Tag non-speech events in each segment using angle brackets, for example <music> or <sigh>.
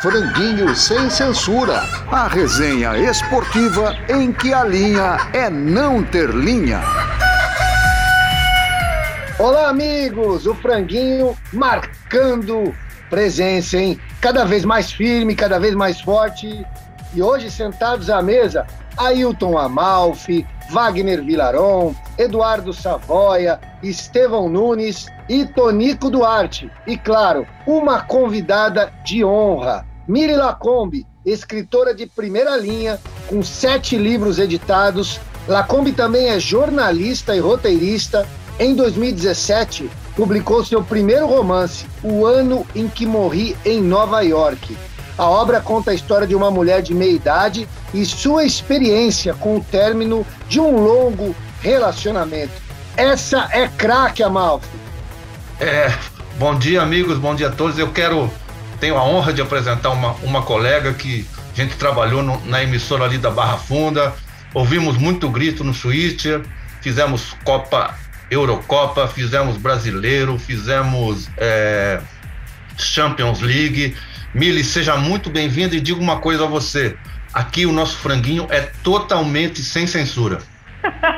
Franguinho sem censura. A resenha esportiva em que a linha é não ter linha. Olá, amigos! O Franguinho marcando presença, hein? Cada vez mais firme, cada vez mais forte. E hoje, sentados à mesa, Ailton Amalfi, Wagner Vilaron, Eduardo Savoia, Estevão Nunes e Tonico Duarte. E claro, uma convidada de honra, Miri Lacombe, escritora de primeira linha, com sete livros editados. Lacombe também é jornalista e roteirista. Em 2017, publicou seu primeiro romance, O Ano em que Morri em Nova York. A obra conta a história de uma mulher de meia idade e sua experiência com o término de um longo relacionamento. Essa é craque, Amalfi. É, bom dia, amigos, bom dia a todos. Eu quero, tenho a honra de apresentar uma, uma colega que a gente trabalhou no, na emissora ali da Barra Funda, ouvimos muito grito no Twitter, fizemos Copa, Eurocopa, fizemos Brasileiro, fizemos é, Champions League. Mili, seja muito bem-vindo e digo uma coisa a você. Aqui o nosso franguinho é totalmente sem censura. <laughs>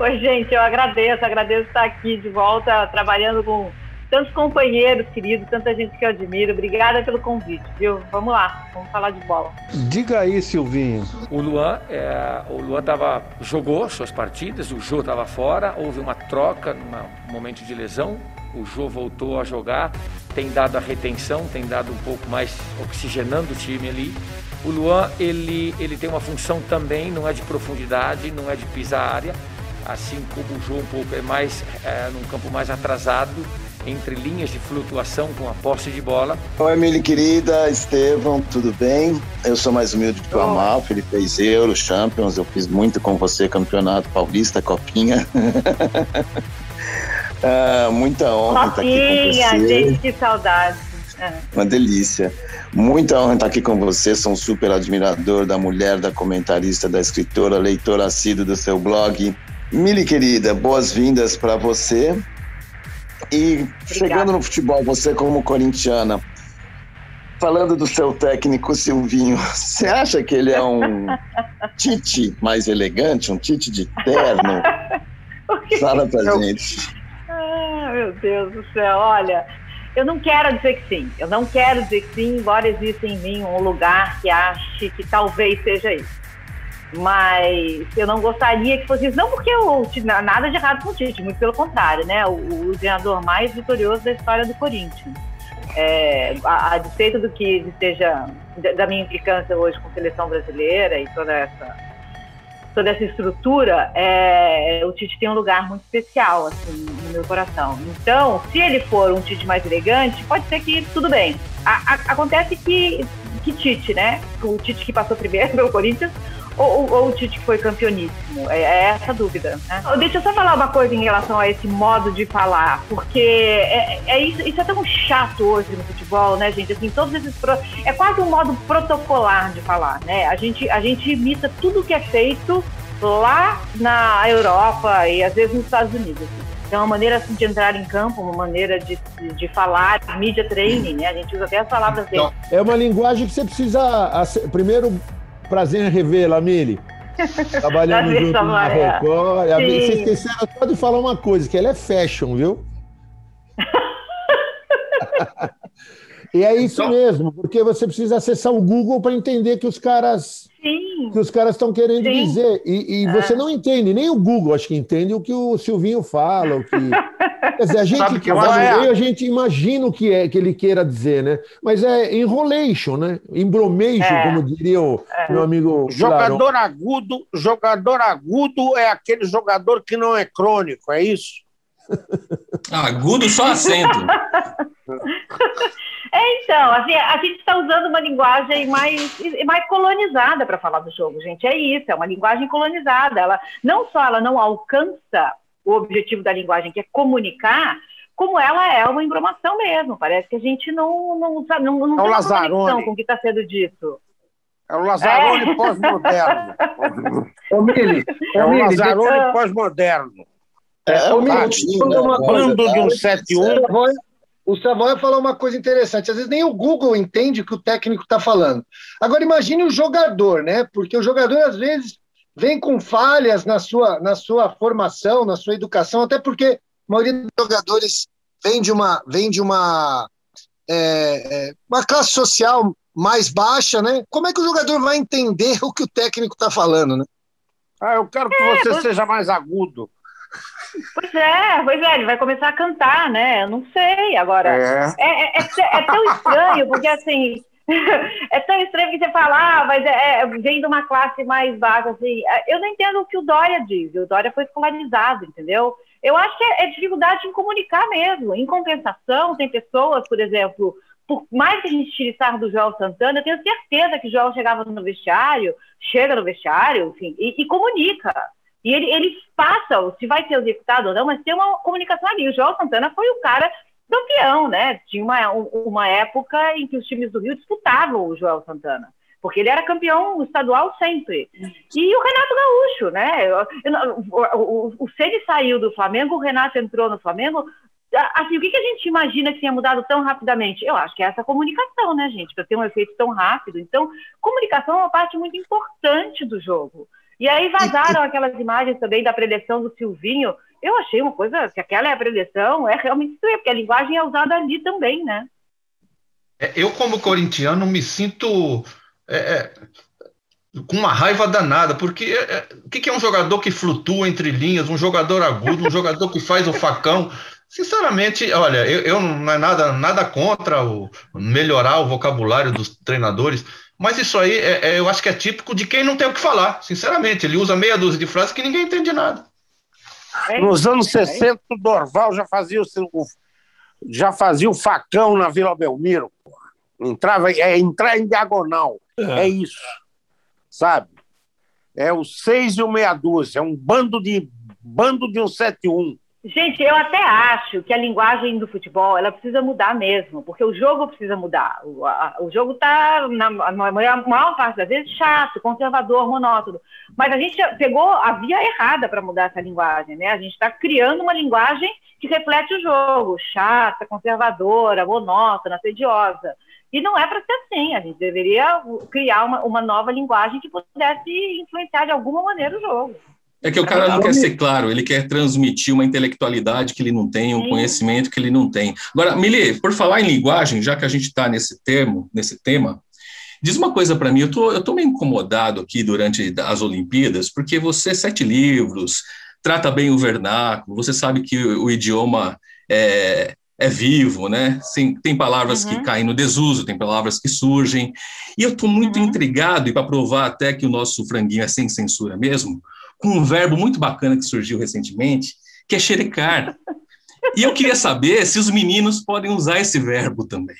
Oi, gente, eu agradeço, agradeço estar aqui de volta, trabalhando com tantos companheiros queridos, tanta gente que eu admiro. Obrigada pelo convite, viu? Vamos lá, vamos falar de bola. Diga aí, Silvinho. O Luan, é, o Luan tava, jogou suas partidas, o Jô estava fora, houve uma troca num momento de lesão, o Jô voltou a jogar, tem dado a retenção, tem dado um pouco mais oxigenando o time ali. O Luan, ele, ele tem uma função também, não é de profundidade, não é de pisar a área, assim como o Jô um pouco é mais, é, num campo mais atrasado, entre linhas de flutuação com a posse de bola. Oi, Emily querida, Estevão, tudo bem? Eu sou mais humilde que o Amal, Felipe fez Euro, Champions, eu fiz muito com você, Campeonato Paulista, Copinha. <laughs> ah, muita honra estar aqui com você. gente, que saudade. É. Uma delícia. Muita honra estar aqui com você. Sou um super admirador da mulher, da comentarista, da escritora, leitora assíduo do seu blog. Mili, querida, boas-vindas para você. E Obrigada. chegando no futebol, você como corintiana, falando do seu técnico Silvinho, <laughs> você acha que ele é um <laughs> Tite mais elegante, um Tite de terno? <laughs> Fala pra Eu... gente. Ah, meu Deus do céu, olha, eu não quero dizer que sim, eu não quero dizer que sim, embora exista em mim um lugar que ache que talvez seja isso. Mas eu não gostaria que fosse isso, não porque eu nada de errado com o Tite, muito pelo contrário, né? O, o treinador mais vitorioso da história do Corinthians. É, a, a despeito do que seja da minha implicância hoje com a seleção brasileira e toda essa toda essa estrutura, é, o Tite tem um lugar muito especial assim no meu coração. Então, se ele for um Tite mais elegante, pode ser que tudo bem. A, a, acontece que que Tite, né? O Tite que passou primeiro <laughs> pelo Corinthians ou, ou, o Tite que foi campeoníssimo? É, é essa a dúvida. Né? Deixa eu só falar uma coisa em relação a esse modo de falar, porque é, é isso, isso, é tão chato hoje no futebol, né, gente? Assim, todos esses pro... é quase um modo protocolar de falar, né? A gente, a gente imita tudo que é feito lá na Europa e às vezes nos Estados Unidos. É uma maneira assim, de entrar em campo, uma maneira de, de, de falar, media training, né? A gente usa até as palavras dele. É uma linguagem que você precisa, primeiro, prazer em revê-la, Mili. <laughs> Trabalhando junto na Record. Você esqueceu só de falar uma coisa, que ela é fashion, viu? <laughs> e é isso mesmo, porque você precisa acessar o Google para entender que os caras Sim. que os caras estão querendo Sim. dizer. E, e é. você não entende, nem o Google acho que entende o que o Silvinho fala. O que... <laughs> Quer dizer, a gente, que é? a gente imagina o que é que ele queira dizer, né? Mas é enrolation, né? Embromation, é. como diria o é. meu amigo. Jogador agudo, jogador agudo é aquele jogador que não é crônico, é isso? <laughs> agudo só acento. <laughs> É, então, assim, a gente está usando uma linguagem mais, mais colonizada para falar do jogo, gente. É isso, é uma linguagem colonizada. Ela não só ela não alcança o objetivo da linguagem, que é comunicar, como ela é uma embromação mesmo. Parece que a gente não, não, sabe, não, não é tem conexão com o que está sendo dito. É o Lazzaroni é. pós-moderno. é o Lazzaroni pós-moderno. É, é um minutinho. Né? Bando de um 7-1. O Savoia falou uma coisa interessante. Às vezes nem o Google entende o que o técnico está falando. Agora imagine o jogador, né? Porque o jogador às vezes vem com falhas na sua, na sua formação, na sua educação, até porque a maioria dos jogadores vem de uma, vem de uma, é, é uma classe social mais baixa, né? Como é que o jogador vai entender o que o técnico está falando, né? Ah, eu quero que é, você você... seja mais agudo. Pois é, pois é, ele vai começar a cantar, né? Eu não sei agora. É, é, é, é, é tão estranho, porque assim, <laughs> é tão estranho que você fala, ah, mas é, é, vem de uma classe mais baixa, assim. É, eu não entendo o que o Dória diz. O Dória foi escolarizado, entendeu? Eu acho que é, é dificuldade em comunicar mesmo. Em compensação, tem pessoas, por exemplo, por mais que a gente tire sarro do Joel Santana, eu tenho certeza que o Joel chegava no vestiário, chega no vestiário, enfim, e, e comunica. E ele, ele passa, se vai ser executado ou não, mas tem uma comunicação ali. O João Santana foi o cara campeão, né? Tinha uma, uma época em que os times do Rio disputavam o Joel Santana. Porque ele era campeão estadual sempre. E o Renato Gaúcho, né? Eu, eu, o, o, o Ceni saiu do Flamengo, o Renato entrou no Flamengo. Assim, o que, que a gente imagina que tenha mudado tão rapidamente? Eu acho que é essa comunicação, né, gente? Para ter um efeito tão rápido. Então, comunicação é uma parte muito importante do jogo. E aí vazaram aquelas imagens também da preleção do Silvinho. Eu achei uma coisa, se aquela é a preleção, é realmente estranho, porque a linguagem é usada ali também, né? É, eu, como corintiano, me sinto é, é com uma raiva danada, porque é, é, o que é um jogador que flutua entre linhas, um jogador agudo, um jogador que faz o facão? Sinceramente, olha, eu, eu não é nada, nada contra o melhorar o vocabulário dos treinadores, mas isso aí é, é, eu acho que é típico de quem não tem o que falar, sinceramente. Ele usa meia dúzia de frases que ninguém entende nada. É Nos anos 60, é o Dorval já fazia o, já fazia o facão na Vila Belmiro. Entrava, é entrar em diagonal. É. é isso. Sabe? É o 6 e o meia dúzia. É um bando de bando de um 7-1. Gente, eu até acho que a linguagem do futebol ela precisa mudar mesmo, porque o jogo precisa mudar. O, a, o jogo está, na, na maior, maior, parte das vezes, chato, conservador, monótono. Mas a gente pegou a via errada para mudar essa linguagem, né? A gente está criando uma linguagem que reflete o jogo, chata, conservadora, monótona, tediosa. E não é para ser assim. A gente deveria criar uma, uma nova linguagem que pudesse influenciar de alguma maneira o jogo. É que o cara não quer ser claro, ele quer transmitir uma intelectualidade que ele não tem, um Sim. conhecimento que ele não tem. Agora, Mili, por falar em linguagem, já que a gente está nesse termo, nesse tema, diz uma coisa para mim, eu tô, eu tô meio incomodado aqui durante as Olimpíadas, porque você, sete livros, trata bem o vernáculo, você sabe que o, o idioma é, é vivo, né? Sim, tem palavras uhum. que caem no desuso, tem palavras que surgem, e eu estou muito uhum. intrigado, e para provar até que o nosso franguinho é sem censura mesmo, com um verbo muito bacana que surgiu recentemente, que é xerecar. E eu queria saber se os meninos podem usar esse verbo também.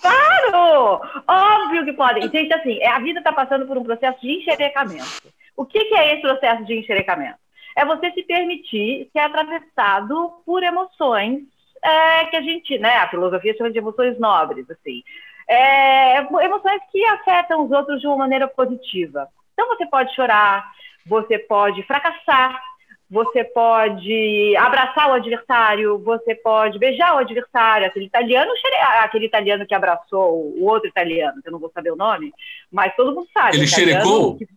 Claro! Óbvio que podem. Gente, assim, é, a vida está passando por um processo de enxerecamento. O que, que é esse processo de enxerecamento? É você se permitir ser atravessado por emoções é, que a gente, né, a filosofia chama de emoções nobres, assim. É, emoções que afetam os outros de uma maneira positiva. Então você pode chorar, você pode fracassar, você pode abraçar o adversário, você pode beijar o adversário, aquele italiano, aquele italiano que abraçou o outro italiano, que eu não vou saber o nome, mas todo mundo sabe. Ele xerecou? Que...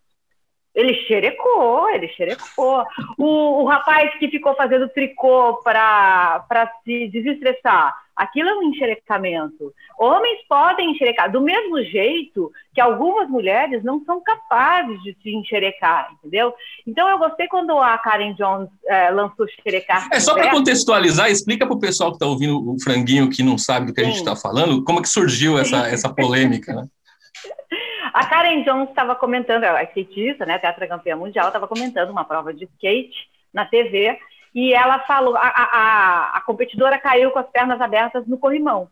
Ele xerecou, ele xerecou. O, o rapaz que ficou fazendo tricô para se desestressar, aquilo é um enxerecamento. Homens podem enxerecar, do mesmo jeito que algumas mulheres não são capazes de se enxerecar, entendeu? Então eu gostei quando a Karen Jones é, lançou xerecar. É só para contextualizar, explica para o pessoal que está ouvindo o franguinho que não sabe do que Sim. a gente está falando, como que surgiu essa, <laughs> essa polêmica, né? A Karen Jones estava comentando, ela é skatista, né, tetracampeã mundial, estava comentando uma prova de skate na TV e ela falou, a, a, a, competidora caiu com as pernas abertas no corrimão.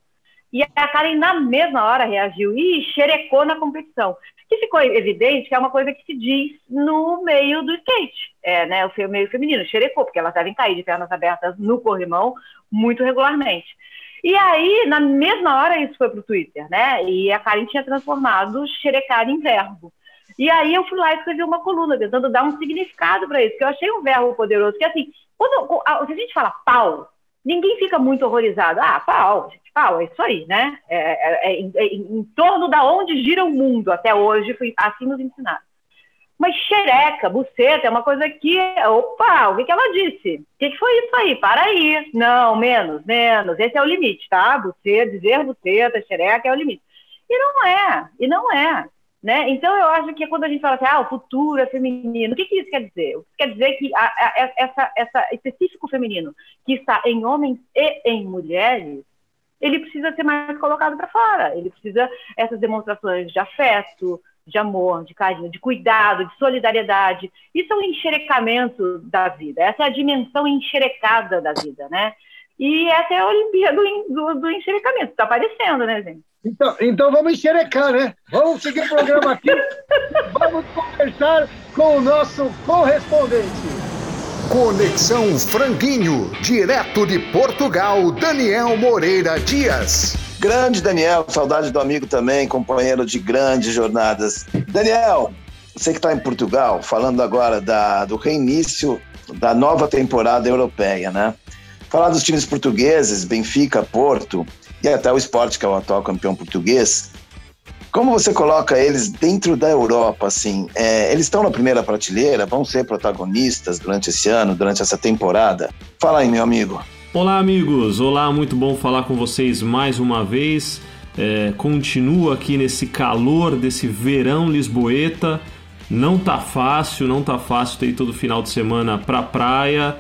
E a Karen, na mesma hora, reagiu e xerecou na competição. Que ficou evidente que é uma coisa que se diz no meio do skate, é, né, o meio feminino, xerecou, porque elas devem cair de pernas abertas no corrimão muito regularmente. E aí, na mesma hora, isso foi para o Twitter, né? E a Karen tinha transformado xerecar em verbo. E aí eu fui lá e escrevi uma coluna, tentando dar um significado para isso, que eu achei um verbo poderoso, que assim, quando, se a gente fala pau, ninguém fica muito horrorizado. Ah, pau, gente, pau, é isso aí, né? É, é, é, é, em torno da onde gira o mundo até hoje, foi assim nos ensinaram. Mas xereca, buceta, é uma coisa que. Opa, o que, que ela disse? O que, que foi isso aí? Para aí. Não, menos, menos. Esse é o limite, tá? Buceta, dizer buceta, xereca é o limite. E não é, e não é. Né? Então, eu acho que quando a gente fala assim, ah, o futuro é feminino, o que, que isso quer dizer? Isso quer dizer que a, a, essa, essa específico feminino que está em homens e em mulheres, ele precisa ser mais colocado para fora. Ele precisa essas demonstrações de afeto, de amor, de carinho, de cuidado, de solidariedade. Isso é o um enxerecamento da vida. Essa é a dimensão enxerecada da vida, né? E essa é a Olimpíada do, do, do enxerecamento. Está aparecendo, né, gente? Então, então vamos enxerecar, né? Vamos seguir o programa aqui. <laughs> vamos conversar com o nosso correspondente. Conexão Franguinho, direto de Portugal, Daniel Moreira Dias. Grande Daniel, saudade do amigo também, companheiro de grandes jornadas. Daniel, você que está em Portugal, falando agora da, do reinício da nova temporada europeia, né? Falar dos times portugueses, Benfica, Porto e até o esporte, que é o atual campeão português. Como você coloca eles dentro da Europa, assim? É, eles estão na primeira prateleira, vão ser protagonistas durante esse ano, durante essa temporada? Fala aí, meu amigo. Olá, amigos! Olá, muito bom falar com vocês mais uma vez. É, continua aqui nesse calor desse verão lisboeta. Não tá fácil, não tá fácil ter todo final de semana pra praia.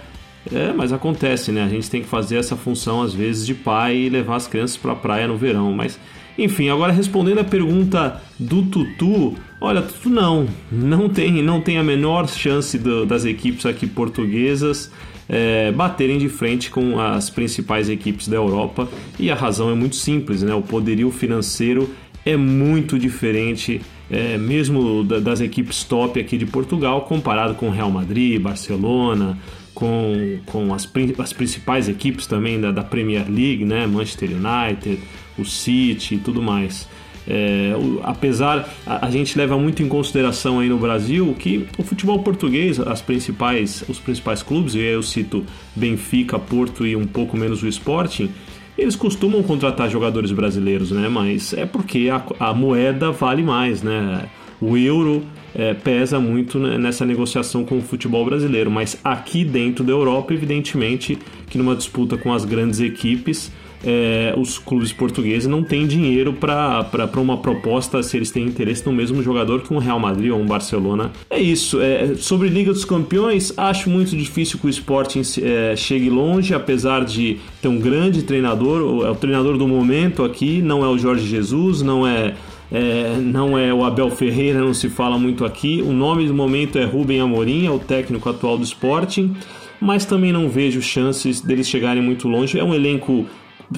É, mas acontece, né? A gente tem que fazer essa função às vezes de pai e levar as crianças pra praia no verão. Mas, enfim, agora respondendo a pergunta do Tutu, olha, Tutu não, não tem, não tem a menor chance do, das equipes aqui portuguesas é, baterem de frente com as principais equipes da Europa e a razão é muito simples, né? O poderio financeiro é muito diferente, é, mesmo das equipes top aqui de Portugal, comparado com Real Madrid, Barcelona, com, com as, as principais equipes também da, da Premier League, né? Manchester United, o City e tudo mais. É, o, apesar, a, a, gente leva muito em consideração aí no Brasil que o futebol português, as principais, os principais clubes, e eu cito Benfica, Porto e um pouco menos o Sporting, eles costumam contratar jogadores brasileiros, né? Mas é porque a, a moeda vale mais, né? O euro é, pesa muito nessa negociação com o futebol brasileiro, mas aqui dentro da Europa, evidentemente, que numa disputa com as grandes equipes, é, os clubes portugueses não têm dinheiro para uma proposta se eles têm interesse no mesmo jogador que um Real Madrid ou um Barcelona. É isso. É, sobre Liga dos Campeões, acho muito difícil que o Sporting é, chegue longe, apesar de ter um grande treinador. É o treinador do momento aqui, não é o Jorge Jesus, não é. É, não é o Abel Ferreira, não se fala muito aqui. O nome do momento é Rubem Amorim, é o técnico atual do Sporting, mas também não vejo chances deles chegarem muito longe. É um elenco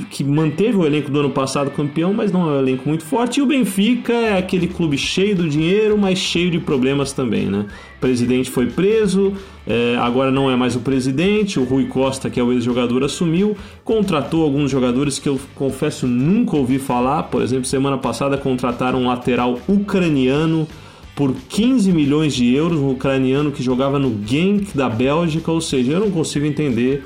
que manteve o elenco do ano passado campeão, mas não é um elenco muito forte. E o Benfica é aquele clube cheio do dinheiro, mas cheio de problemas também, né? O presidente foi preso, é, agora não é mais o presidente. O Rui Costa, que é o ex-jogador, assumiu, contratou alguns jogadores que eu confesso nunca ouvi falar. Por exemplo, semana passada contrataram um lateral ucraniano por 15 milhões de euros, um ucraniano que jogava no Genk da Bélgica, ou seja, eu não consigo entender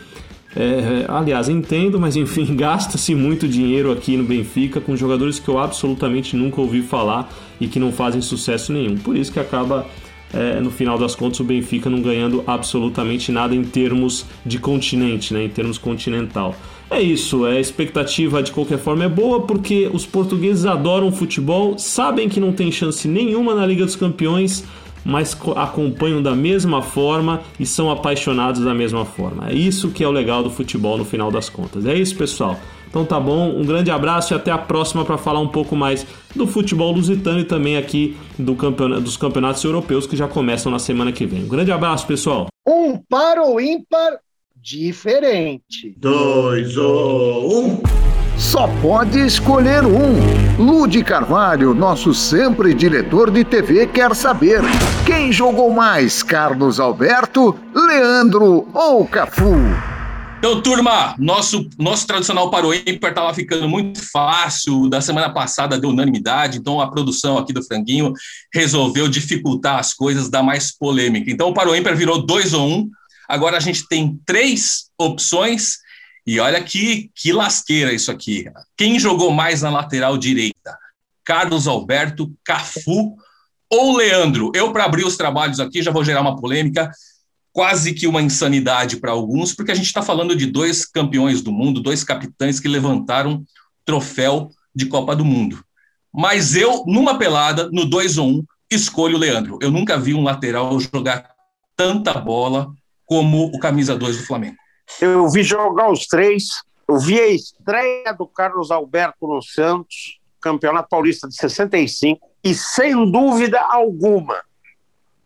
é, aliás, entendo, mas enfim, <laughs> gasta-se muito dinheiro aqui no Benfica com jogadores que eu absolutamente nunca ouvi falar e que não fazem sucesso nenhum. Por isso que acaba, é, no final das contas, o Benfica não ganhando absolutamente nada em termos de continente, né, em termos continental. É isso, é, a expectativa de qualquer forma é boa porque os portugueses adoram futebol, sabem que não tem chance nenhuma na Liga dos Campeões mas acompanham da mesma forma e são apaixonados da mesma forma. É isso que é o legal do futebol no final das contas. É isso, pessoal. Então tá bom, um grande abraço e até a próxima para falar um pouco mais do futebol lusitano e também aqui do campeonato, dos campeonatos europeus que já começam na semana que vem. Um grande abraço, pessoal. Um para o ímpar diferente. Dois ou um. Só pode escolher um. Lude Carvalho, nosso sempre diretor de TV, quer saber quem jogou mais, Carlos Alberto, Leandro ou Cafu? Então, turma, nosso, nosso tradicional para o ímpar estava ficando muito fácil. Da semana passada deu unanimidade, então a produção aqui do Franguinho resolveu dificultar as coisas, dar mais polêmica. Então, o para o ímpar virou dois ou um. Agora a gente tem três opções E olha que, que lasqueira isso aqui. Quem jogou mais na lateral direita? Carlos Alberto, Cafu ou Leandro? Eu, para abrir os trabalhos aqui, já vou gerar uma polêmica, quase que uma insanidade para alguns, porque a gente está falando de dois campeões do mundo, dois capitães que levantaram troféu de Copa do Mundo. Mas eu, numa pelada, no 2 ou 1, um, escolho o Leandro. Eu nunca vi um lateral jogar tanta bola como o camisa 2 do Flamengo. Eu vi jogar os três. Eu vi a estreia do Carlos Alberto no Santos, Campeonato Paulista de 65, e sem dúvida alguma,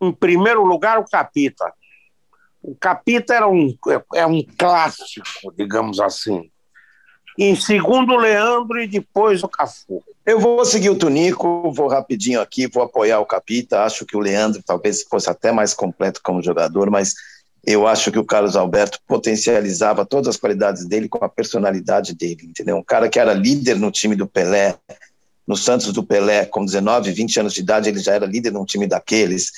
em primeiro lugar, o Capita. O Capita era um, é um clássico, digamos assim. Em segundo, o Leandro e depois o Cafu. Eu vou seguir o Tunico, vou rapidinho aqui, vou apoiar o Capita. Acho que o Leandro talvez fosse até mais completo como jogador, mas eu acho que o Carlos Alberto potencializava todas as qualidades dele com a personalidade dele, entendeu? Um cara que era líder no time do Pelé, no Santos do Pelé, com 19, 20 anos de idade, ele já era líder num time daqueles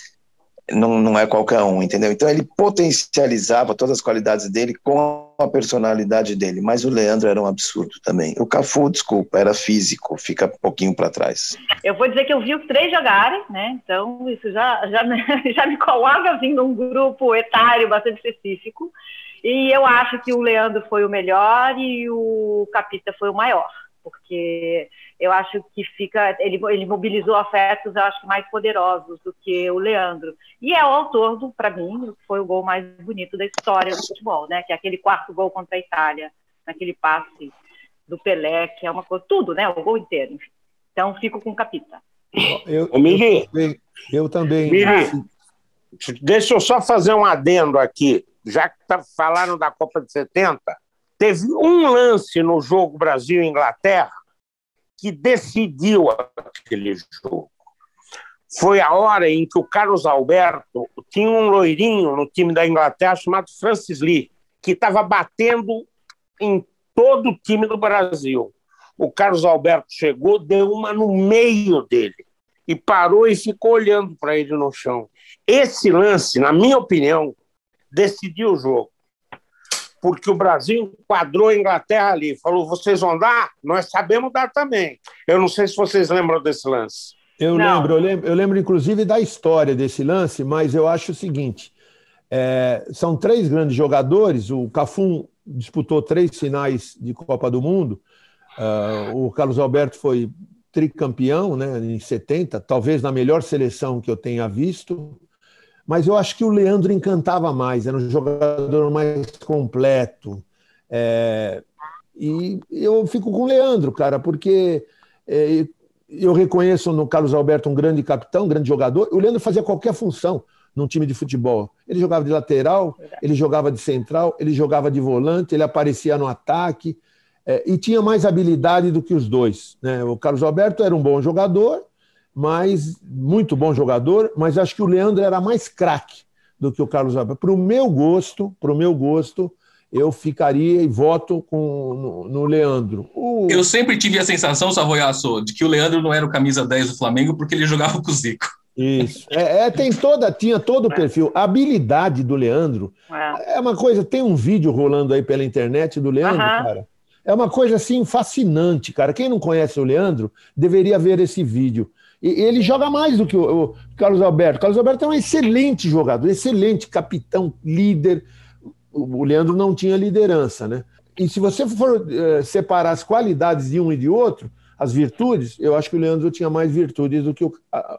não, não é qualquer um, entendeu? Então ele potencializava todas as qualidades dele com a personalidade dele, mas o Leandro era um absurdo também. O Cafu, desculpa, era físico, fica um pouquinho para trás. Eu vou dizer que eu vi os três jogarem, né? Então isso já, já, <laughs> já me coloca assim num grupo etário bastante específico. E eu acho que o Leandro foi o melhor e o Capita foi o maior, porque eu acho que fica, ele, ele mobilizou afetos, eu acho mais poderosos do que o Leandro. E é o autor do, para mim, foi o gol mais bonito da história do futebol, né? Que é aquele quarto gol contra a Itália, naquele passe do Pelé, que é uma coisa, tudo, né? O gol inteiro. Enfim. Então, fico com o Capita. Eu, eu, Miri, eu também. Miri, deixa eu só fazer um adendo aqui. Já que tá, falaram da Copa de 70, teve um lance no jogo Brasil-Inglaterra que decidiu aquele jogo. Foi a hora em que o Carlos Alberto tinha um loirinho no time da Inglaterra chamado Francis Lee, que estava batendo em todo o time do Brasil. O Carlos Alberto chegou, deu uma no meio dele e parou e ficou olhando para ele no chão. Esse lance, na minha opinião, decidiu o jogo porque o Brasil enquadrou a Inglaterra ali, falou: vocês vão dar? Nós sabemos dar também. Eu não sei se vocês lembram desse lance. Eu lembro, eu lembro, eu lembro inclusive da história desse lance, mas eu acho o seguinte: é, são três grandes jogadores. O Cafu disputou três finais de Copa do Mundo. Uh, o Carlos Alberto foi tricampeão né, em 70, talvez na melhor seleção que eu tenha visto mas eu acho que o Leandro encantava mais, era um jogador mais completo. É, e eu fico com o Leandro, cara, porque é, eu reconheço no Carlos Alberto um grande capitão, um grande jogador. O Leandro fazia qualquer função num time de futebol. Ele jogava de lateral, ele jogava de central, ele jogava de volante, ele aparecia no ataque. É, e tinha mais habilidade do que os dois. Né? O Carlos Alberto era um bom jogador, mas muito bom jogador, mas acho que o Leandro era mais craque do que o Carlos Alberto. Para o meu gosto, para o meu gosto, eu ficaria e voto com, no, no Leandro. O... Eu sempre tive a sensação, Savoiaço, de que o Leandro não era o camisa 10 do Flamengo porque ele jogava com o Zico. Isso. É, é, tem toda, tinha todo o perfil. A habilidade do Leandro é. é uma coisa. Tem um vídeo rolando aí pela internet do Leandro, cara. É uma coisa assim fascinante, cara. Quem não conhece o Leandro deveria ver esse vídeo. E ele joga mais do que o, Carlos Alberto. Carlos Alberto é um excelente jogador, excelente capitão, líder. O, Leandro não tinha liderança, né? E se você for uh, separar as qualidades de um e de outro, as virtudes, eu acho que o Leandro tinha mais virtudes do que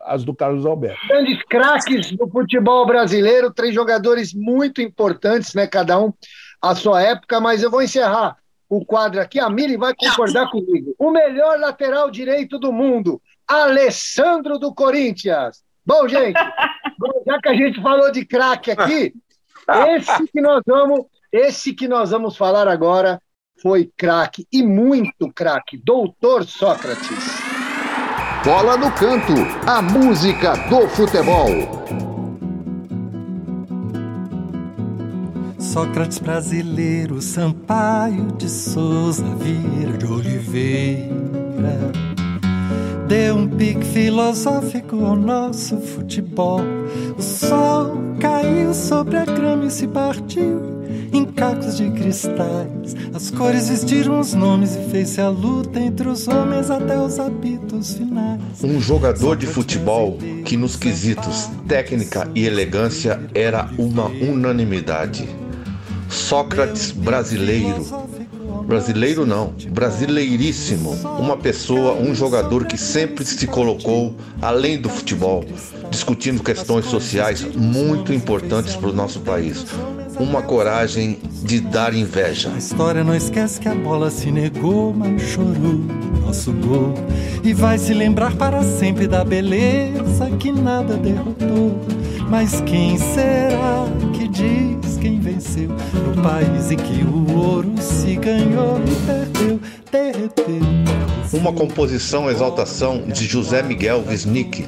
as do Carlos Alberto. Grandes craques do futebol brasileiro, três jogadores muito importantes, né? Cada um à sua época, mas eu vou encerrar o quadro aqui. A Miri vai concordar comigo. O melhor lateral direito do mundo, Alessandro do Corinthians. Bom, gente, <laughs> já que a gente falou de craque aqui, esse que nós vamos, esse que nós vamos falar agora foi craque e muito craque, Doutor Sócrates. Bola no canto, a música do futebol. Sócrates brasileiro, Sampaio de Souza, Vieira de Oliveira deu um pique filosófico ao nosso futebol. O sol caiu sobre a grama e se partiu. em cacos de cristais. As cores vestiram os nomes e fez-se a luta entre os homens até os habitos finais. Um jogador de futebol que nos quesitos técnica e elegância era uma unanimidade. Sócrates brasileiro Brasileiro não, brasileiríssimo. Uma pessoa, um jogador que sempre se colocou além do futebol, discutindo questões sociais muito importantes para o nosso país. Uma coragem de dar inveja. A história não esquece que a bola se negou, mas chorou nosso gol. E vai se lembrar para sempre da beleza que nada derrotou. Mas quem será que diz quem venceu? No país em que o ouro se ganhou e perdeu, derreteu. Uma composição exaltação de José Miguel Wisnik.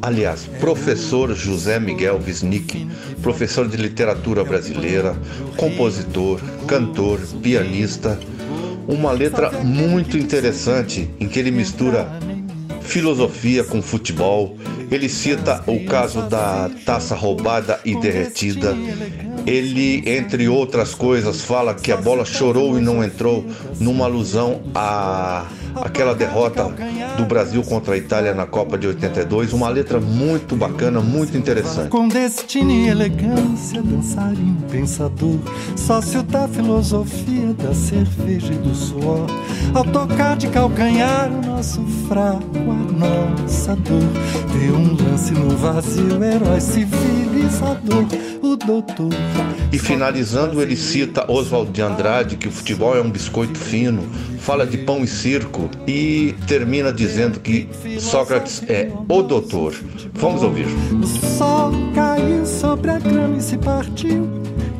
Aliás, professor José Miguel Wisnik, professor de literatura brasileira, compositor, cantor, pianista. Uma letra muito interessante em que ele mistura filosofia com futebol. Ele cita o caso da taça roubada e derretida. Ele, entre outras coisas, fala que a bola chorou e não entrou, numa alusão a aquela derrota do Brasil contra a Itália na Copa de 82, uma letra muito bacana, muito interessante. Com destino e elegância, dançarino pensador, sócio da filosofia, da cerveja e do suor. Ao tocar de calcanhar o nosso fraco, a nossa dor. Vê um lance no vazio, herói civilizador, o doutor. E finalizando, ele cita Oswald de Andrade, que o futebol é um biscoito fino, fala de pão e circo e termina dizendo que Sócrates é o doutor. Vamos ouvir. O sol caiu sobre a grama e se partiu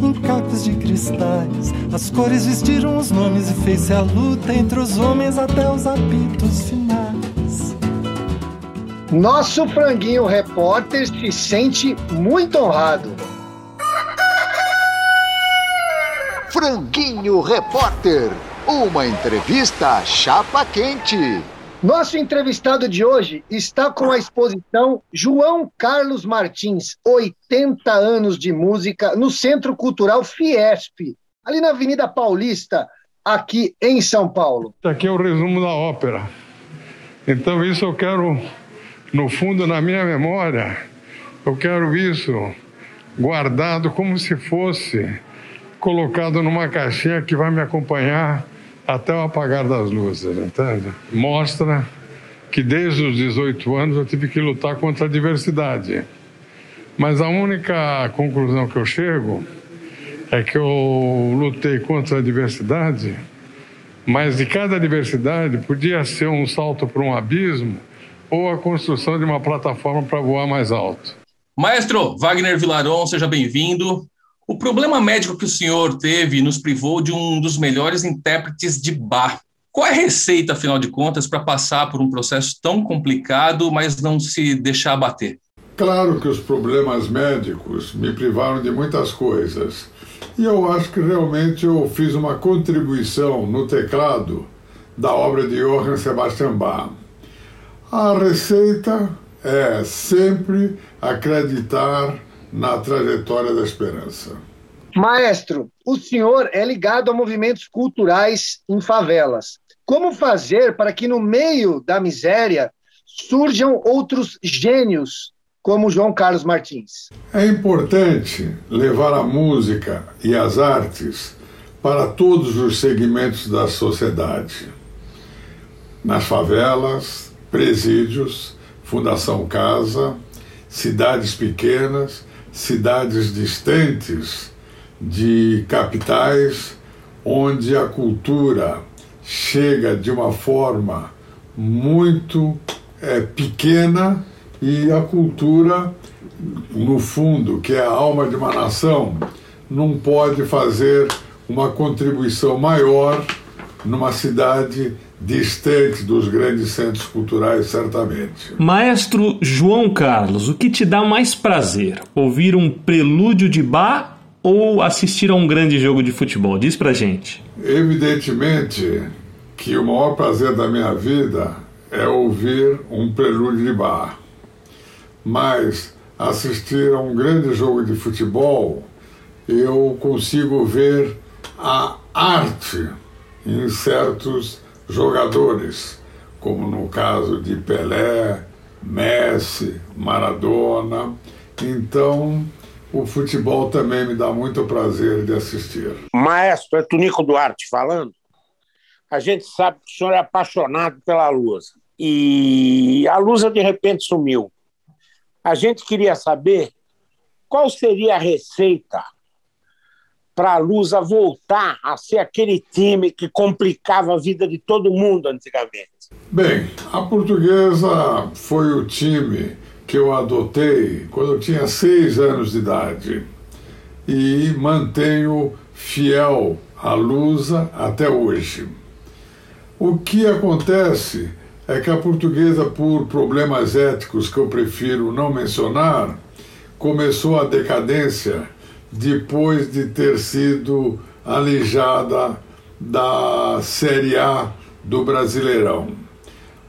em cacos de cristais. As cores vestiram os nomes e fez-se a luta entre os homens até os apitos finais. Nosso franguinho repórter se sente muito honrado. Franguinho Repórter. Uma entrevista chapa quente. Nosso entrevistado de hoje está com a exposição João Carlos Martins, 80 anos de música, no Centro Cultural Fiesp, ali na Avenida Paulista, aqui em São Paulo. Aqui é o resumo da ópera. Então, isso eu quero, no fundo, na minha memória, eu quero isso guardado como se fosse colocado numa caixinha que vai me acompanhar até o apagar das luzes, entende? Mostra que desde os 18 anos eu tive que lutar contra a diversidade. Mas a única conclusão que eu chego é que eu lutei contra a diversidade, mas de cada diversidade podia ser um salto para um abismo ou a construção de uma plataforma para voar mais alto. Maestro Wagner Vilaron, seja bem-vindo. O problema médico que o senhor teve nos privou de um dos melhores intérpretes de bar. Qual é a receita, afinal de contas, para passar por um processo tão complicado, mas não se deixar abater? Claro que os problemas médicos me privaram de muitas coisas. E eu acho que realmente eu fiz uma contribuição no teclado da obra de Johann Sebastian Bach. A receita é sempre acreditar na trajetória da esperança. Maestro, o senhor é ligado a movimentos culturais em favelas. Como fazer para que no meio da miséria surjam outros gênios como João Carlos Martins? É importante levar a música e as artes para todos os segmentos da sociedade. Nas favelas, presídios, Fundação Casa, cidades pequenas, cidades distantes de capitais, onde a cultura chega de uma forma muito é, pequena e a cultura, no fundo, que é a alma de uma nação, não pode fazer uma contribuição maior numa cidade distante dos grandes centros culturais, certamente. Maestro João Carlos, o que te dá mais prazer? Ouvir um prelúdio de bar ou assistir a um grande jogo de futebol? Diz pra gente. Evidentemente que o maior prazer da minha vida é ouvir um prelúdio de bar. Mas assistir a um grande jogo de futebol eu consigo ver a arte em certos jogadores, como no caso de Pelé, Messi, Maradona. Então, o futebol também me dá muito prazer de assistir. Maestro, é Tunico Duarte falando. A gente sabe que o senhor é apaixonado pela Lusa. E a Lusa, de repente, sumiu. A gente queria saber qual seria a receita para a Lusa voltar a ser aquele time que complicava a vida de todo mundo antigamente? Bem, a portuguesa foi o time que eu adotei quando eu tinha seis anos de idade e mantenho fiel à Lusa até hoje. O que acontece é que a portuguesa, por problemas éticos que eu prefiro não mencionar, começou a decadência depois de ter sido alijada da Série A do Brasileirão.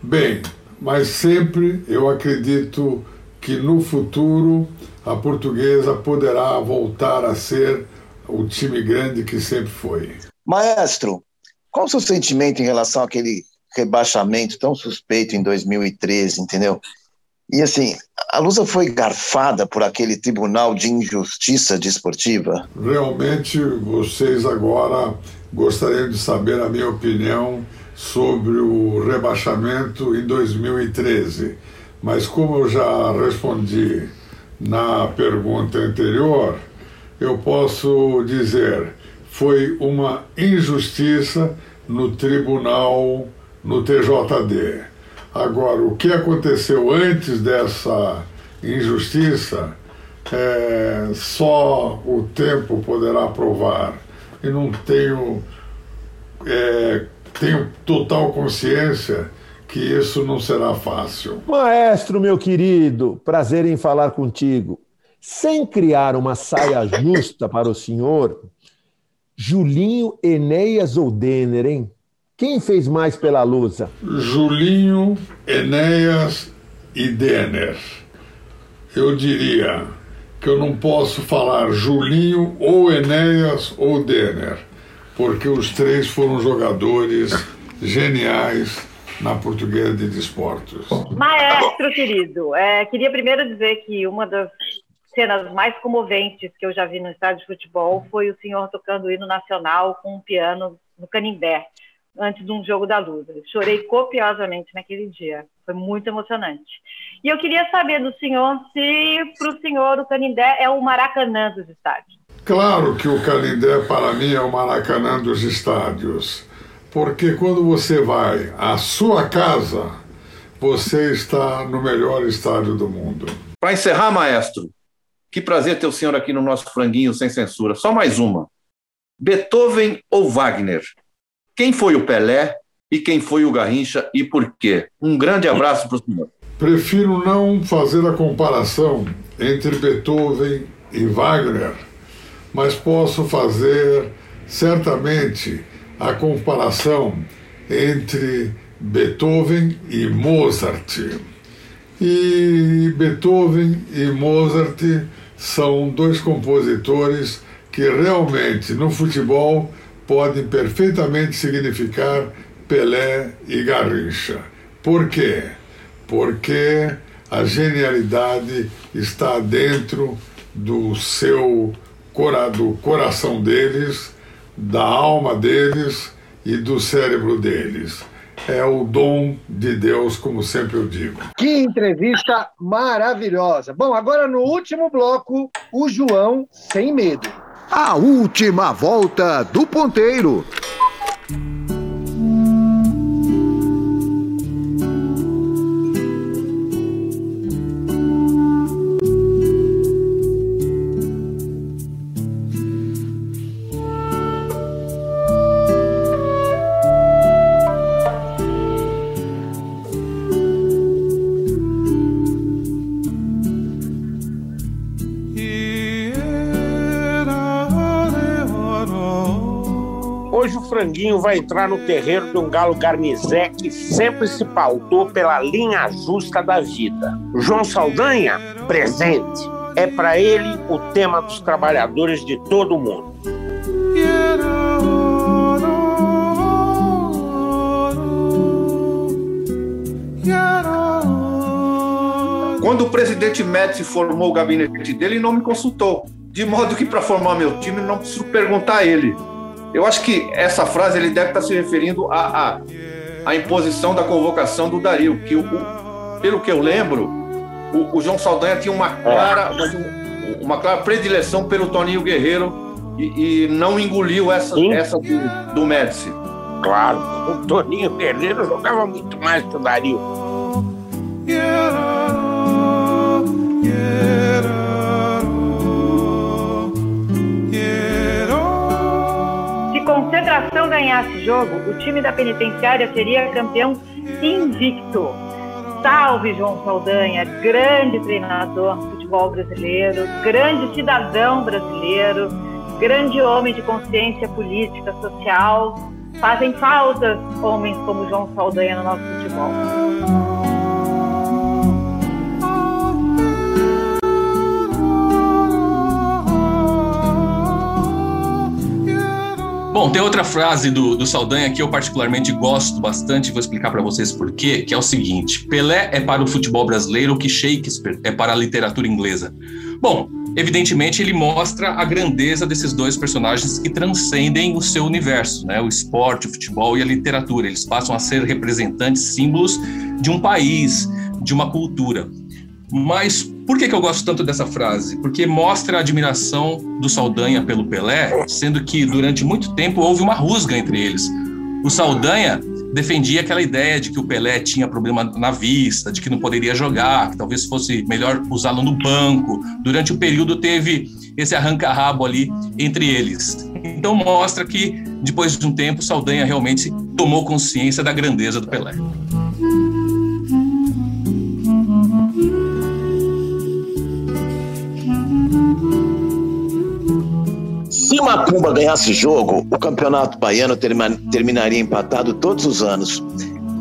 Bem, mas sempre eu acredito que no futuro a portuguesa poderá voltar a ser o time grande que sempre foi. Maestro, qual o seu sentimento em relação àquele rebaixamento tão suspeito em 2013, entendeu? E assim, a Lusa foi garfada por aquele tribunal de injustiça desportiva? Realmente, vocês agora gostariam de saber a minha opinião sobre o rebaixamento em 2013. Mas, como eu já respondi na pergunta anterior, eu posso dizer foi uma injustiça no tribunal, no TJD. Agora, o que aconteceu antes dessa injustiça, é, só o tempo poderá provar. E não tenho, é, tenho total consciência que isso não será fácil. Maestro, meu querido, prazer em falar contigo. Sem criar uma saia justa para o senhor, Julinho, Enéas ou Denner, hein? Quem fez mais pela Lusa? Julinho, Enéas e Denner. Eu diria que eu não posso falar Julinho ou Enéas ou Denner, porque os três foram jogadores geniais na Portuguesa de Desportos. Maestro querido, é, queria primeiro dizer que uma das cenas mais comoventes que eu já vi no estádio de futebol foi o senhor tocando o hino nacional com um piano no Canindé antes de um jogo da Luz. chorei copiosamente naquele dia. Foi muito emocionante. E eu queria saber do senhor se, para o senhor, o Canindé é o Maracanã dos estádios. Claro que o Canindé, para mim, é o Maracanã dos estádios. Porque quando você vai à sua casa, você está no melhor estádio do mundo. Para encerrar, maestro, que prazer ter o senhor aqui no nosso franguinho sem censura. Só mais uma. Beethoven ou Wagner? Quem foi o Pelé e quem foi o Garrincha e por quê? Um grande abraço para o senhor. Prefiro não fazer a comparação entre Beethoven e Wagner, mas posso fazer certamente a comparação entre Beethoven e Mozart. E Beethoven e Mozart são dois compositores que realmente no futebol podem perfeitamente significar Pelé e Garrincha. Por quê? Porque a genialidade está dentro do seu do coração deles, da alma deles e do cérebro deles. É o dom de Deus, como sempre eu digo. Que entrevista maravilhosa. Bom, agora no último bloco, o João sem medo. A última volta do ponteiro. Franguinho vai entrar no terreiro de um galo garnizé que sempre se pautou pela linha justa da vida. João Saldanha, presente. é para ele o tema dos trabalhadores de todo o mundo. Quando o presidente Médici formou o gabinete dele, não me consultou. De modo que, para formar meu time, não preciso perguntar a ele. Eu acho que essa frase ele deve estar se referindo à, à, à imposição da convocação do Dario, que, o, pelo que eu lembro, o, o João Saldanha tinha uma clara, uma clara predileção pelo Toninho Guerreiro e, e não engoliu essa, essa do, do Médici. Claro, o Toninho Guerreiro jogava muito mais que o Dario. Se concentração ganhasse jogo, o time da penitenciária seria campeão invicto. Salve João Saldanha, grande treinador do futebol brasileiro, grande cidadão brasileiro, grande homem de consciência política, social. Fazem falta homens como João Saldanha no nosso futebol. Bom, tem outra frase do, do Saldanha que eu particularmente gosto bastante, vou explicar para vocês por quê, que é o seguinte: Pelé é para o futebol brasileiro o que Shakespeare é para a literatura inglesa. Bom, evidentemente ele mostra a grandeza desses dois personagens que transcendem o seu universo, né? O esporte, o futebol e a literatura. Eles passam a ser representantes, símbolos de um país, de uma cultura. Mas por que, que eu gosto tanto dessa frase? Porque mostra a admiração do Saldanha pelo Pelé, sendo que durante muito tempo houve uma rusga entre eles. O Saldanha defendia aquela ideia de que o Pelé tinha problema na vista, de que não poderia jogar, que talvez fosse melhor usá-lo no banco. Durante o período teve esse arranca-rabo ali entre eles. Então mostra que depois de um tempo Saldanha realmente tomou consciência da grandeza do Pelé. Se Macumba ganhasse jogo, o campeonato baiano terminaria empatado todos os anos.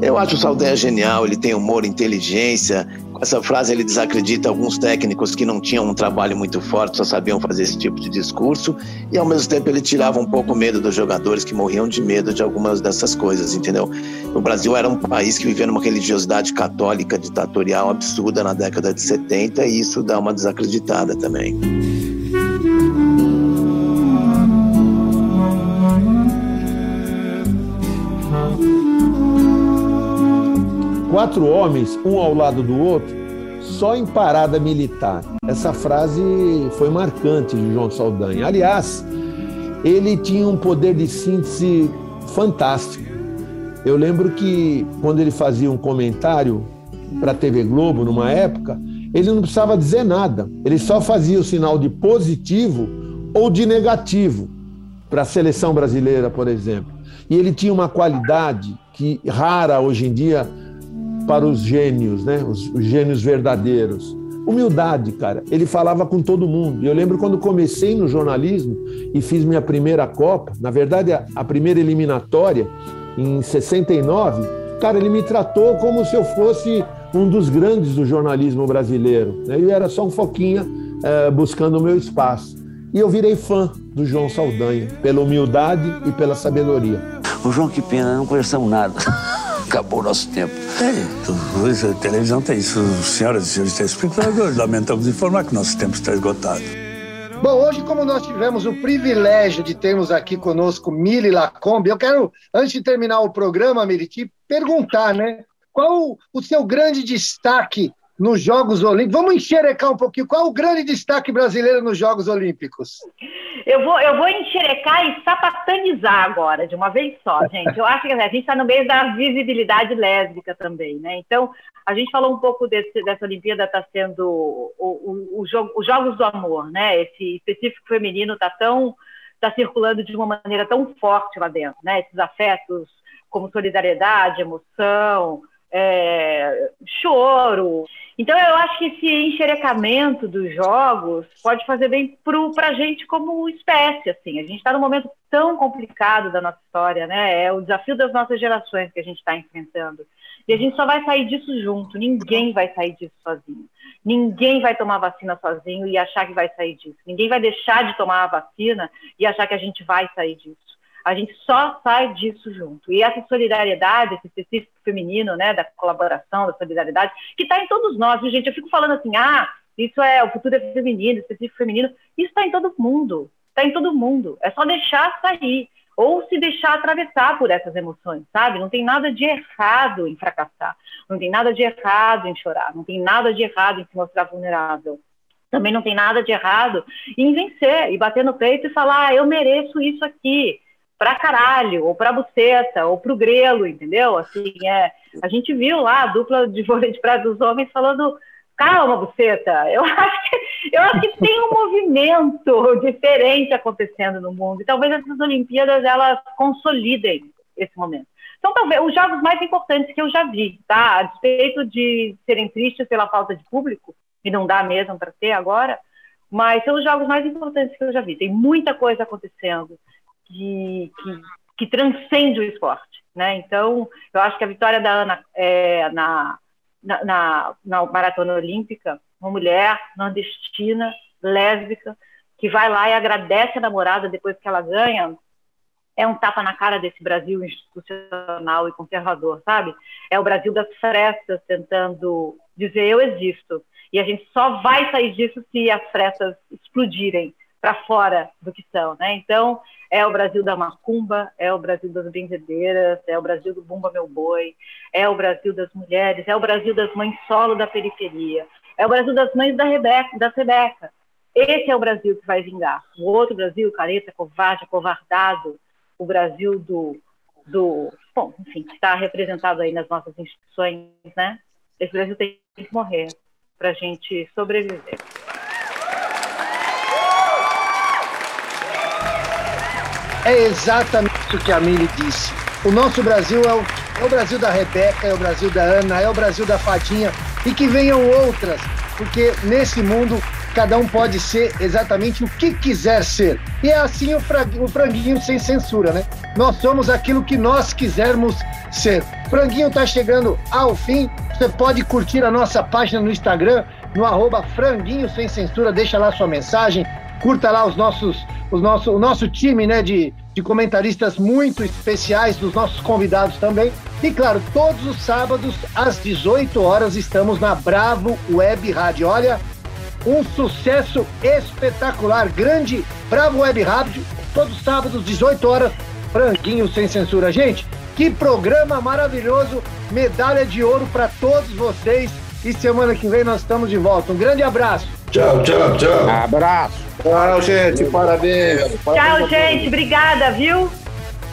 Eu acho o Saldanha genial, ele tem humor, inteligência. Com essa frase ele desacredita alguns técnicos que não tinham um trabalho muito forte, só sabiam fazer esse tipo de discurso. E ao mesmo tempo ele tirava um pouco o medo dos jogadores que morriam de medo de algumas dessas coisas, entendeu? O Brasil era um país que vivia numa religiosidade católica ditatorial absurda na década de 70 e isso dá uma desacreditada também. Quatro homens, um ao lado do outro, só em parada militar. Essa frase foi marcante de João Saldanha. Aliás, ele tinha um poder de síntese fantástico. Eu lembro que quando ele fazia um comentário para a TV Globo, numa época, ele não precisava dizer nada. Ele só fazia o sinal de positivo ou de negativo para a seleção brasileira, por exemplo. E ele tinha uma qualidade que rara hoje em dia para os gênios, né? Os, os, gênios verdadeiros. Humildade, cara. Ele falava com todo mundo. Eu lembro quando comecei no jornalismo e fiz minha primeira Copa, na verdade, a, a primeira eliminatória, em 69, cara, ele me tratou como se eu fosse um dos grandes do jornalismo brasileiro. Né? Eu era só um foquinha é, buscando o meu espaço. E eu virei fã do João Saldanha, pela humildade e pela sabedoria. O João, que pena, não conversamos nada. <laughs> acabou o nosso tempo. É, a televisão tem isso. Senhoras e senhores telespectadores, lamentamos informar que nosso tempo está esgotado. Bom, hoje, como nós tivemos o privilégio de termos aqui conosco Mili Lacombe, eu quero, antes de terminar o programa, Mili, te perguntar, né? Qual o seu grande destaque nos Jogos Olímpicos? Vamos enxerecar um pouquinho. Qual o grande destaque brasileiro nos Jogos Olímpicos? Eu vou, eu vou enxerecar e sapatanizar agora, de uma vez só, gente. Eu acho que a gente está no meio da visibilidade lésbica também, né? Então, a gente falou um pouco desse, dessa Olimpíada está sendo o, o, o jogo, os Jogos do Amor, né? Esse específico feminino está tão está circulando de uma maneira tão forte lá dentro, né? Esses afetos como solidariedade, emoção, é, choro. Então, eu acho que esse enxerecamento dos jogos pode fazer bem para a gente como espécie. Assim. A gente está num momento tão complicado da nossa história, né? É o desafio das nossas gerações que a gente está enfrentando. E a gente só vai sair disso junto. Ninguém vai sair disso sozinho. Ninguém vai tomar vacina sozinho e achar que vai sair disso. Ninguém vai deixar de tomar a vacina e achar que a gente vai sair disso. A gente só sai disso junto. E essa solidariedade, esse específico feminino, né, da colaboração, da solidariedade, que está em todos nós, viu, gente? Eu fico falando assim, ah, isso é o futuro é feminino, específico feminino. Isso está em todo mundo. Está em todo mundo. É só deixar sair ou se deixar atravessar por essas emoções, sabe? Não tem nada de errado em fracassar, não tem nada de errado em chorar, não tem nada de errado em se mostrar vulnerável. Também não tem nada de errado em vencer e bater no peito e falar, ah, eu mereço isso aqui, pra caralho, ou pra buceta, ou pro grelo, entendeu? Assim, é, a gente viu lá a dupla de vôlei de praia dos homens falando calma, buceta. Eu <laughs> acho que, eu acho que tem um movimento diferente acontecendo no mundo. E talvez essas Olimpíadas elas consolidem esse momento. São talvez os jogos mais importantes que eu já vi, tá? A despeito de serem tristes pela falta de público, e não dá mesmo para ter agora, mas são os jogos mais importantes que eu já vi. Tem muita coisa acontecendo que, que, que transcende o esporte, né? Então, eu acho que a vitória da Ana é, na, na, na, na maratona olímpica, uma mulher nordestina, lésbica, que vai lá e agradece a namorada depois que ela ganha, é um tapa na cara desse Brasil institucional e conservador, sabe? É o Brasil das frestas tentando dizer eu existo. E a gente só vai sair disso se as frestas explodirem para fora do que são, né? Então, é o Brasil da macumba, é o Brasil das benzedeiras, é o Brasil do Bumba Meu Boi, é o Brasil das mulheres, é o Brasil das mães solo da periferia, é o Brasil das mães da Rebeca, da Rebeca. Esse é o Brasil que vai vingar. O outro Brasil, careta, covarde, covardado, o Brasil do, do bom, enfim, que está representado aí nas nossas instituições, né? Esse Brasil tem que morrer para a gente sobreviver. É exatamente o que a Mili disse. O nosso Brasil é o, é o Brasil da Rebeca, é o Brasil da Ana, é o Brasil da Fadinha e que venham outras, porque nesse mundo cada um pode ser exatamente o que quiser ser. E é assim o, o franguinho sem censura, né? Nós somos aquilo que nós quisermos ser. Franguinho está chegando ao fim. Você pode curtir a nossa página no Instagram, no arroba franguinho sem censura, deixa lá sua mensagem, curta lá os nossos o nosso, o nosso time né, de, de comentaristas muito especiais, dos nossos convidados também. E claro, todos os sábados, às 18 horas, estamos na Bravo Web Rádio. Olha, um sucesso espetacular, grande Bravo Web Rádio, todos os sábados, 18 horas, franguinho sem censura. Gente, que programa maravilhoso, medalha de ouro para todos vocês. E semana que vem nós estamos de volta. Um grande abraço. Tchau, tchau, tchau. Abraço. Tchau, gente. Parabéns. Tchau, gente. Obrigada, viu?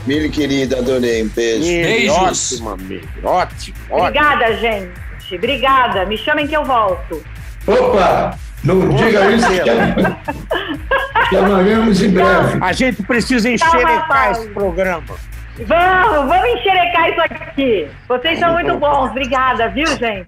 Mili, querida, adorei. Um beijo. Beijos. Ótimo, amigo. Ótimo, Obrigada, gente. Obrigada. Me chamem que eu volto. Opa! Não diga isso chamaremos em breve. A gente precisa enxerecar esse programa. Vamos, vamos enxerecar isso aqui. Vocês são muito bons. Obrigada, viu, gente?